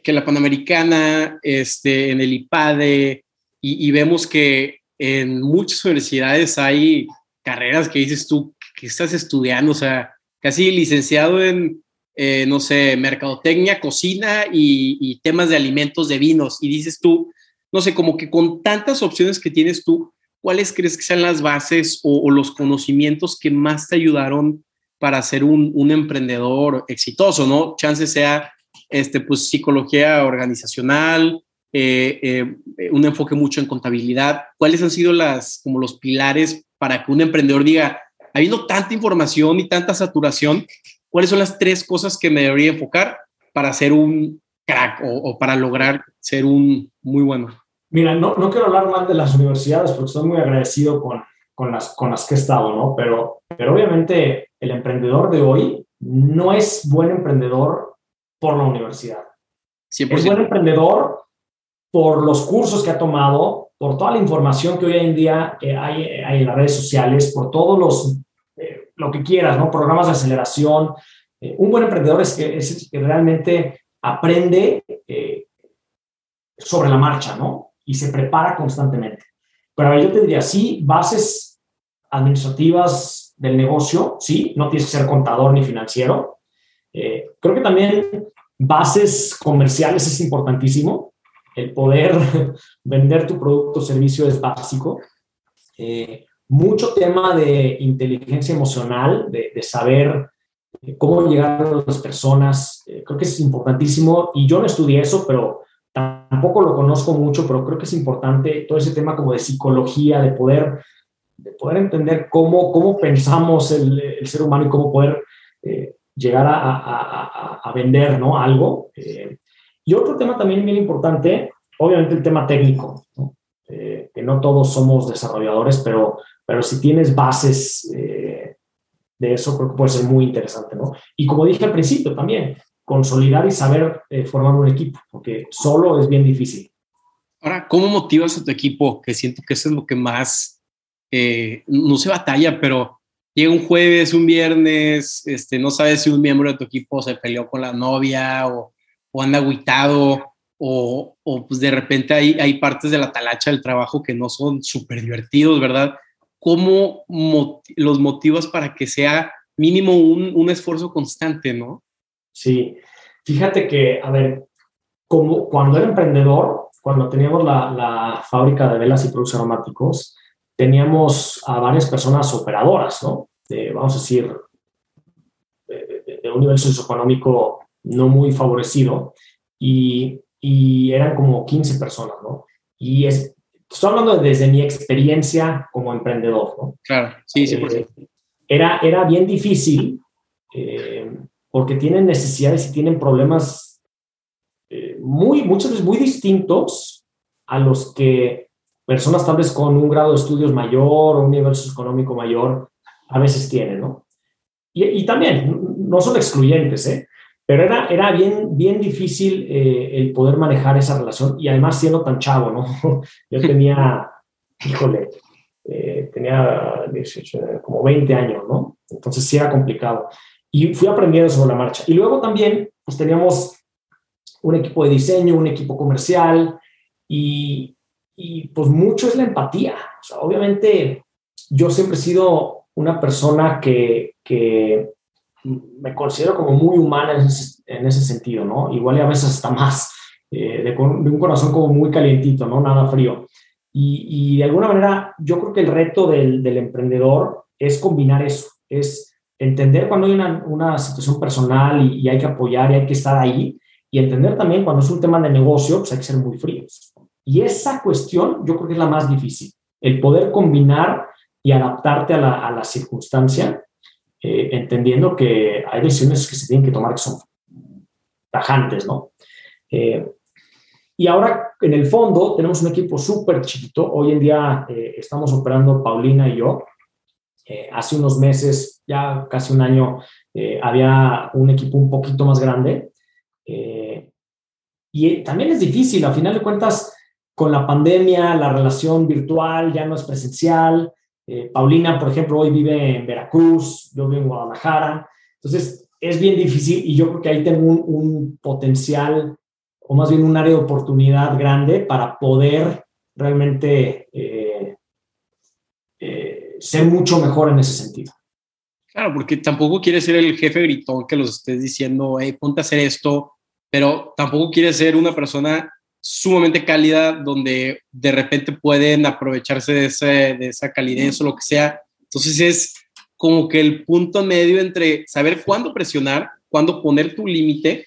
que la Panamericana, este, en el IPADE, y, vemos que en muchas universidades hay carreras que dices tú que estás estudiando, o sea, casi licenciado en, eh, no sé, mercadotecnia, cocina y, temas de alimentos, de vinos, y dices tú, no sé, como que con tantas opciones que tienes tú, ¿cuáles crees que sean las bases o, los conocimientos que más te ayudaron para ser un, un emprendedor exitoso, ¿no? Chance sea este, pues, psicología organizacional, eh, eh, un enfoque mucho en contabilidad. ¿Cuáles han sido las, como los pilares para que un emprendedor diga, habiendo tanta información y tanta saturación, cuáles son las tres cosas que me debería enfocar para ser un crack o, para lograr ser un muy bueno? Mira, no, no quiero hablar mal de las universidades porque estoy muy agradecido con, con, las, con las que he estado, ¿no? Pero, pero obviamente el emprendedor de hoy no es buen emprendedor por la universidad. Es buen emprendedor por los cursos que ha tomado, por toda la información que hoy en día eh, hay, hay, en las redes sociales, por todos los, eh, lo que quieras, ¿no? Programas de aceleración. Eh, un buen emprendedor es que, es que realmente aprende sobre la marcha, ¿no? Y se prepara constantemente. Pero yo te diría, sí, bases administrativas del negocio, sí, no tienes que ser contador ni financiero. Creo que también bases comerciales es importantísimo. El poder (laughs) vender tu producto o servicio es básico. Eh, mucho tema de inteligencia emocional, de, saber eh, cómo llegar a las personas, eh, creo que es importantísimo. Y yo no estudié eso, pero tampoco lo conozco mucho, pero creo que es importante todo ese tema como de psicología, de poder, de poder entender cómo, cómo pensamos el, el ser humano y cómo poder llegar a, vender ¿no? algo. Eh, y otro tema también bien importante, obviamente el tema técnico, eh, que no todos somos desarrolladores, pero, pero si tienes bases eh, de eso, creo que puede ser muy interesante. ¿no? Y como dije al principio también, consolidar y saber formar un equipo, porque solo es bien difícil. Ahora, ¿cómo motivas a tu equipo? Que siento que eso es lo que más, no se batalla, pero llega un jueves, un viernes, este, no sabes si un miembro de tu equipo se peleó con la novia o, o anda aguitado o, o, pues de repente hay, hay partes de la talacha del trabajo que no son súper divertidos, ¿verdad? ¿Cómo los motivas para que sea mínimo un, un, esfuerzo constante, no? Sí, fíjate que, a ver, como cuando era emprendedor, cuando teníamos la, la fábrica de velas y productos aromáticos, teníamos a varias personas operadoras, ¿no? Vamos a decir, de, un nivel socioeconómico no muy favorecido y, y, eran como 15 personas, ¿no? Y es, estoy hablando desde mi experiencia como emprendedor, ¿no? Claro, sí, sí. Eh, era, era bien difícil eh, porque tienen necesidades y tienen problemas eh, muy, muchas veces muy distintos a los que personas tal vez con un grado de estudios mayor o un nivel socioeconómico mayor a veces tienen, ¿no? Y, también, no son excluyentes, ¿eh? Pero era, era bien, bien difícil eh, el poder manejar esa relación y además siendo tan chavo, ¿no? (laughs) Yo tenía, (laughs) híjole, eh, tenía 18, como 20 años, ¿no? Entonces sí era complicado. Y fui aprendiendo sobre la marcha. Y luego también, pues teníamos un equipo de diseño, un equipo comercial y, y pues mucho es la empatía. O sea, obviamente yo siempre he sido una persona que, que me considero como muy humana en ese, en ese, sentido, ¿no? Igual y a veces hasta más, eh, de, un corazón como muy calientito, ¿no? Nada frío. Y, de alguna manera yo creo que el reto del, del, emprendedor es combinar eso, es entender cuando hay una, una situación personal y, y, hay que apoyar y hay que estar ahí, y entender también cuando es un tema de negocio, pues hay que ser muy fríos. Y esa cuestión yo creo que es la más difícil, el poder combinar y adaptarte a la, a la circunstancia, eh, entendiendo que hay decisiones que se tienen que tomar que son tajantes, ¿no? Eh, y ahora, en el fondo, tenemos un equipo súper chiquito. Hoy en día eh, estamos operando Paulina y yo. hace unos meses, ya casi un año, había un equipo un poquito más grande. y también es difícil, a final de cuentas, con la pandemia, la relación virtual ya no es presencial, eh, Paulina, por ejemplo, hoy vive en Veracruz, yo vivo en Guadalajara. Entonces, es bien difícil y yo creo que ahí tengo un, potencial o más bien un área de oportunidad grande para poder realmente eh, eh, ser mucho mejor en ese sentido. Claro, porque tampoco quiere ser el jefe gritón que los estés diciendo, hey, ponte a hacer esto, pero tampoco quiere ser una persona sumamente cálida donde de repente pueden aprovecharse de, de esa calidez o lo que sea. Entonces es como que el punto medio entre saber cuándo presionar, cuándo poner tu límite,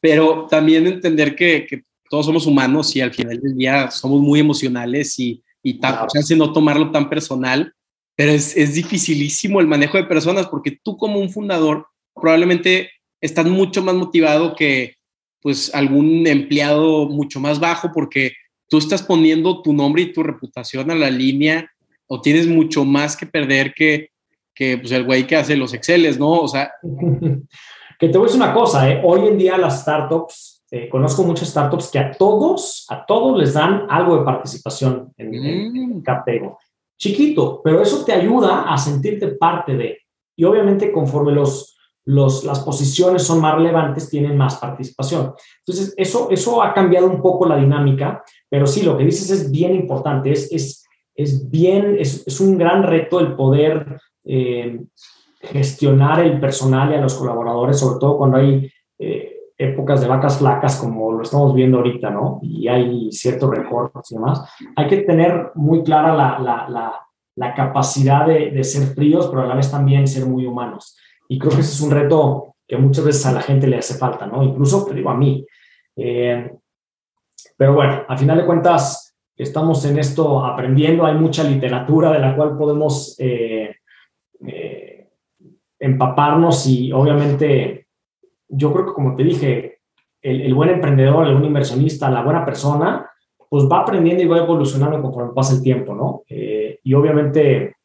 pero también entender que, que, todos somos humanos y al final del día somos muy emocionales y, y chance no tomarlo tan personal, pero es, es dificilísimo el manejo de personas porque tú como un fundador probablemente estás mucho más motivado que, pues algún empleado mucho más bajo porque tú estás poniendo tu nombre y tu reputación a la línea o tienes mucho más que perder que, que pues, el güey que hace los Exceles, ¿no? O sea... (laughs) que te voy a decir una cosa, ¿eh? hoy en día las startups, eh, conozco muchas startups que a todos, a todos les dan algo de participación en, mm. cap Chiquito, pero eso te ayuda a sentirte parte de. Y obviamente conforme los, los, las posiciones son más relevantes, tienen más participación. Entonces, eso, eso ha cambiado un poco la dinámica, pero sí, lo que dices es bien importante, es, es, es bien, es, es un gran reto el poder eh, gestionar el personal y a los colaboradores, sobre todo cuando hay eh, épocas de vacas flacas como lo estamos viendo ahorita, ¿no? Y hay ciertos recortes y demás. Hay que tener muy clara la, la, la, la capacidad de, de, ser fríos, pero a la vez también ser muy humanos. Y creo que ese es un reto que muchas veces a la gente le hace falta, ¿no? Incluso, te digo, a mí. Eh, pero bueno, al final de cuentas, estamos en esto aprendiendo, hay mucha literatura de la cual podemos eh, eh, empaparnos y obviamente yo creo que como te dije, el, buen emprendedor, el buen inversionista, la buena persona, pues va aprendiendo y va evolucionando conforme pasa el tiempo, ¿no? Eh, y obviamente,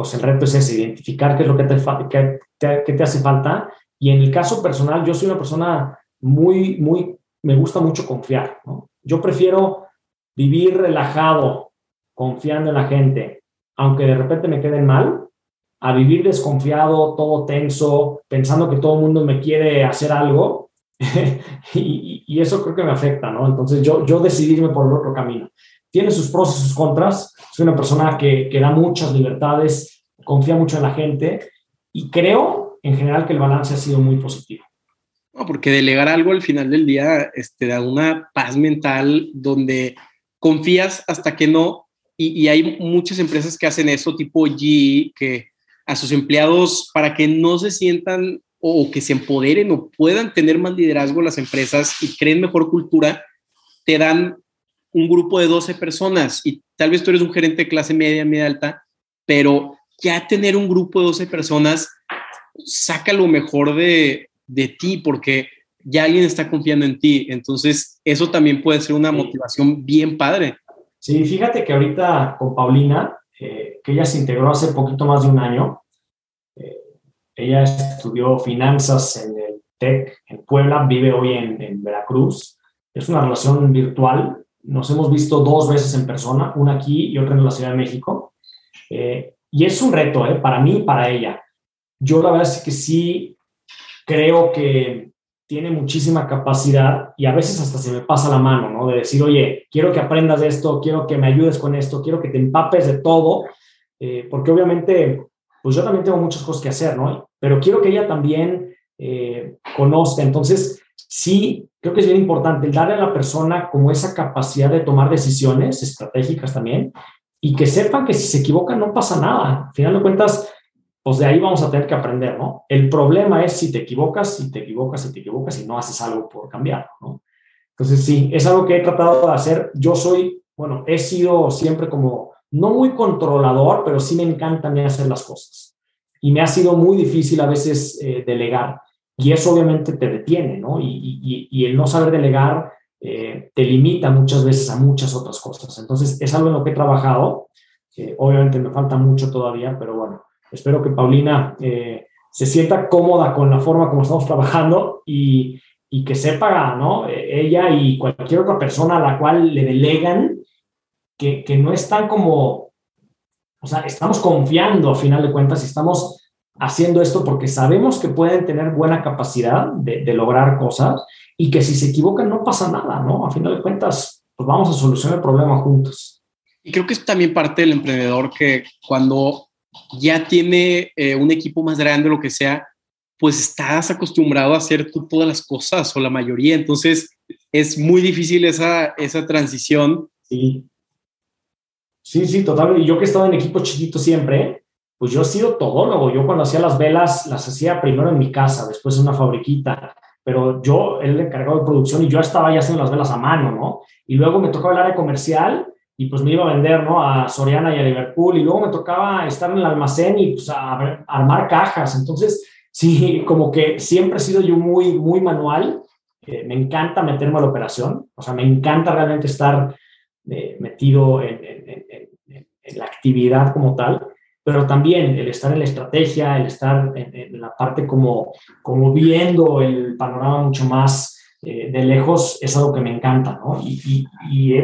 pues el reto es ese, identificar qué es lo que te, que te hace falta. Y en el caso personal, yo soy una persona muy, muy, me gusta mucho confiar, ¿no? Yo prefiero vivir relajado, confiando en la gente, aunque de repente me queden mal, a vivir desconfiado, todo tenso, pensando que todo el mundo me quiere hacer algo. (laughs) y, eso creo que me afecta, ¿no? Entonces yo, yo decidirme por el otro camino. Tiene sus pros y sus contras. Soy una persona que, que da muchas libertades, confía mucho en la gente y creo en general que el balance ha sido muy positivo. Porque delegar algo al final del día este, da una paz mental donde confías hasta que no. Y, hay muchas empresas que hacen eso, tipo G, que a sus empleados para que no se sientan o que se empoderen o puedan tener más liderazgo las empresas y creen mejor cultura, te dan un grupo de 12 personas y tal vez tú eres un gerente de clase media, media alta, pero ya tener un grupo de 12 personas saca lo mejor de, de ti porque ya alguien está confiando en ti. Entonces, eso también puede ser una motivación bien padre. Sí, fíjate que ahorita con Paulina, eh, que ella se integró hace poquito más de un año. Eh, ella estudió finanzas en el TEC en Puebla, vive hoy en, Veracruz. Es una relación virtual. Nos hemos visto dos veces en persona, una aquí y otra en la Ciudad de México. Eh, y es un reto para mí y para ella. Yo la verdad es que sí creo que tiene muchísima capacidad y a veces hasta se me pasa la mano, ¿no? De decir, oye, quiero que aprendas de esto, quiero que me ayudes con esto, quiero que te empapes de todo, eh, porque obviamente, pues yo también tengo muchas cosas que hacer, ¿no? Pero quiero que ella también eh, conozca. Entonces, sí, creo que es bien importante darle a la persona como esa capacidad de tomar decisiones estratégicas también y que sepan que si se equivocan no pasa nada. Al final de cuentas, pues de ahí vamos a tener que aprender, ¿no? El problema es si te equivocas, si te equivocas, si te equivocas y no haces algo por cambiarlo, ¿no? Entonces, sí, es algo que he tratado de hacer. Yo soy, bueno, he sido siempre como, no muy controlador, pero sí me encanta hacer las cosas. Y me ha sido muy difícil a veces eh, delegar. Y eso obviamente te detiene, ¿no? Y, y, el no saber delegar eh, te limita muchas veces a muchas otras cosas. Entonces, es algo en lo que he trabajado. obviamente me falta mucho todavía, pero bueno, Espero que Paulina eh, se sienta cómoda con la forma como estamos trabajando y, y que sepa, ¿no? Ella y cualquier otra persona a la cual le delegan que, que no están como, o sea, estamos confiando a final de cuentas y estamos haciendo esto porque sabemos que pueden tener buena capacidad de, de, lograr cosas y que si se equivocan no pasa nada, ¿no? A final de cuentas, pues vamos a solucionar el problema juntos. Y creo que es también parte del emprendedor que cuando ya tiene eh, un equipo más grande, lo que sea, pues estás acostumbrado a hacer tú todas las cosas o la mayoría. Entonces es muy difícil esa, esa transición. Sí. Sí, sí, totalmente. Y yo que he estado en equipo chiquito siempre, pues yo he sido todólogo. Yo cuando hacía las velas, las hacía primero en mi casa, después en una fabriquita. Pero yo, él encargado de producción y yo estaba ya haciendo las velas a mano, ¿no? Y luego me tocaba el área comercial y pues me iba a vender, ¿no? A Soriana y a Liverpool y luego me tocaba estar en el almacén y pues a, armar cajas. Entonces, sí, como que siempre he sido yo muy, muy manual. me encanta meterme a la operación, o sea, me encanta realmente estar eh, metido en, la actividad como tal, pero también el estar en la estrategia, el estar en, la parte como, como viendo el panorama mucho más eh, de lejos es algo que me encanta, ¿no? Y, y,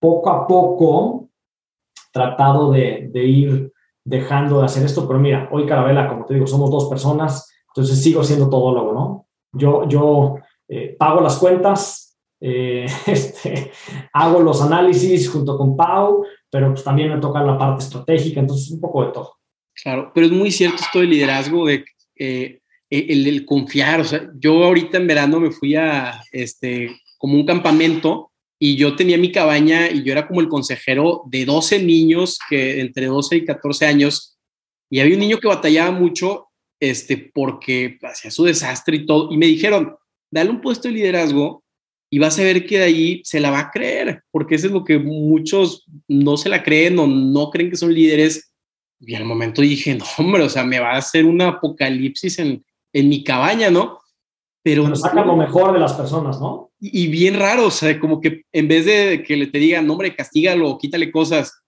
poco a poco tratado de, de, ir dejando de hacer esto, pero mira, hoy Carabela, como te digo, somos dos personas, entonces sigo siendo todólogo, ¿no? Yo, yo eh, pago las cuentas, eh, (laughs) este, hago los análisis junto con Pau, pero pues también me toca la parte estratégica, entonces un poco de todo. Claro, pero es muy cierto esto del liderazgo, de eh, el, el, confiar, o sea, yo ahorita en verano me fui a, este, como un campamento y yo tenía mi cabaña y yo era como el consejero de 12 niños que entre 12 y 14 años y había un niño que batallaba mucho este porque hacía su desastre y todo y me dijeron, "Dale un puesto de liderazgo y vas a ver que de ahí se la va a creer, porque eso es lo que muchos no se la creen o no creen que son líderes." Y al momento dije, "No, hombre, o sea, me va a hacer un apocalipsis en en mi cabaña, ¿no?" Pero, Pero saca lo mejor de las personas, ¿no? y bien raro, o sea, como que en vez de que le te digan, hombre, castígalo, quítale cosas,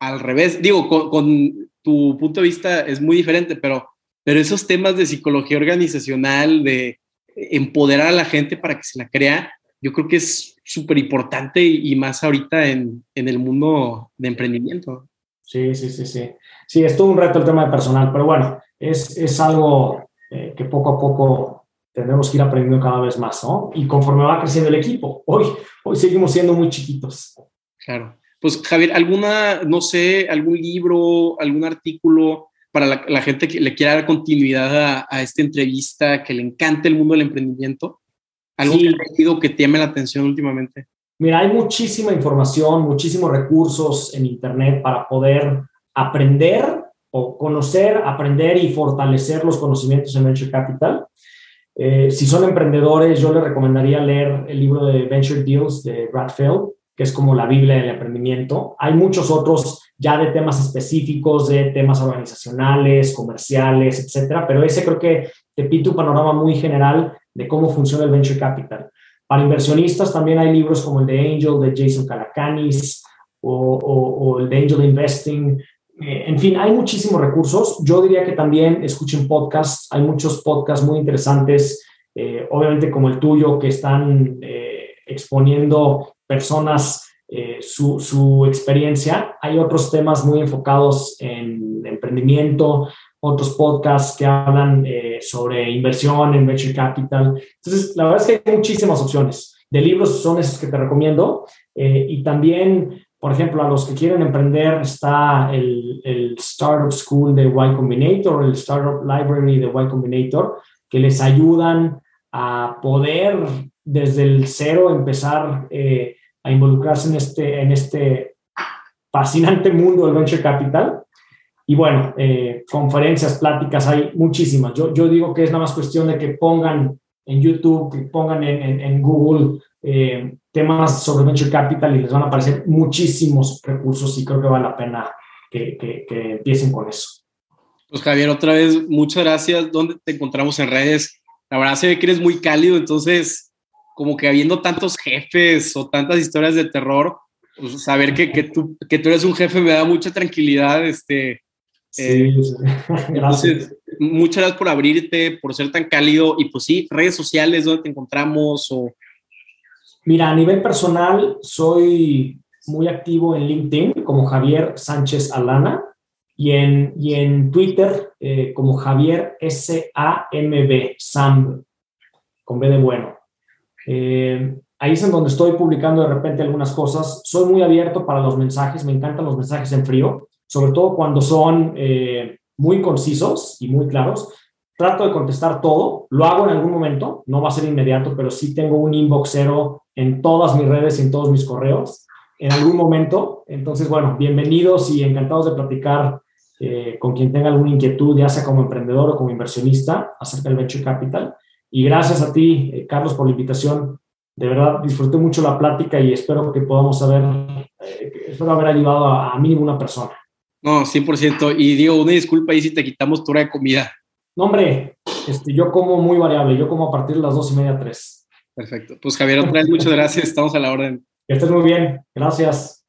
al revés, digo, con, tu punto de vista es muy diferente, pero, pero esos temas de psicología organizacional, de empoderar a la gente para que se la crea, yo creo que es súper importante y, más ahorita en, en, el mundo de emprendimiento. Sí, sí, sí, sí. Sí, es todo un reto el tema de personal, pero bueno, es, es algo eh, que poco a poco tendremos que ir aprendiendo cada vez más, ¿no? Y conforme va creciendo el equipo, hoy, hoy seguimos siendo muy chiquitos. Claro. Pues Javier, ¿alguna, no sé, algún libro, algún artículo para la, gente que le quiera dar continuidad a, esta entrevista, que le encante el mundo del emprendimiento? ¿Algo que que, que te llame la atención últimamente? Mira, hay muchísima información, muchísimos recursos en Internet para poder aprender o conocer, aprender y fortalecer los conocimientos en Venture Capital. Eh, si son emprendedores, yo les recomendaría leer el libro de Venture Deals de Brad Feld, que es como la Biblia del emprendimiento. Hay muchos otros ya de temas específicos, de temas organizacionales, comerciales, etcétera, pero ese creo que te pinta un panorama muy general de cómo funciona el venture capital. Para inversionistas también hay libros como el de Angel de Jason Calacanis o, el de Angel Investing eh, en fin, hay muchísimos recursos. Yo diría que también escuchen podcasts. Hay muchos podcasts muy interesantes, eh, obviamente como el tuyo, que están eh, exponiendo personas su, su, experiencia. Hay otros temas muy enfocados en emprendimiento, otros podcasts que hablan sobre inversión en venture capital. Entonces, la verdad es que hay muchísimas opciones. De libros son esos que te recomiendo. y también por ejemplo, a los que quieren emprender está el, el, Startup School de Y Combinator, el Startup Library de Y Combinator, que les ayudan a poder desde el cero empezar eh, a involucrarse en este, en este fascinante mundo del venture capital. Y bueno, eh, conferencias, pláticas, hay muchísimas. Yo, yo digo que es nada más cuestión de que pongan en YouTube, que pongan en, en, Google eh, temas sobre Venture Capital y les van a aparecer muchísimos recursos y creo que vale la pena que, que, empiecen con eso. Pues Javier, otra vez, muchas gracias. ¿Dónde te encontramos en redes? La verdad se ve que eres muy cálido, entonces, como que habiendo tantos jefes o tantas historias de terror, pues saber que, que, tú, que tú eres un jefe me da mucha tranquilidad. Este, sí, eh, (laughs) Entonces, muchas gracias por abrirte, por ser tan cálido y pues sí, redes sociales, ¿dónde te encontramos o Mira, a nivel personal, soy muy activo en LinkedIn como Javier Sánchez Alana y en, y en Twitter eh, como Javier S-A-M-B, SAMB, con B de bueno. Eh, ahí es en donde estoy publicando de repente algunas cosas. Soy muy abierto para los mensajes, me encantan los mensajes en frío, sobre todo cuando son eh, muy concisos y muy claros. Trato de contestar todo, lo hago en algún momento, no va a ser inmediato, pero sí tengo un inboxero en todas mis redes y en todos mis correos en algún momento. Entonces, bueno, bienvenidos y encantados de platicar eh, con quien tenga alguna inquietud, ya sea como emprendedor o como inversionista, acerca del Venture Capital. Y gracias a ti, eh, Carlos, por la invitación. De verdad, disfruté mucho la plática y espero que podamos haber, eh, espero haber ayudado a, a mínimo una persona. No, 100%. Y digo, una disculpa ahí si te quitamos tu hora de comida. No, hombre, este, yo como muy variable, yo como a partir de las dos y media, tres. Perfecto. Pues Javier, otra vez muchas gracias, estamos a la orden. Que estés muy bien. Gracias.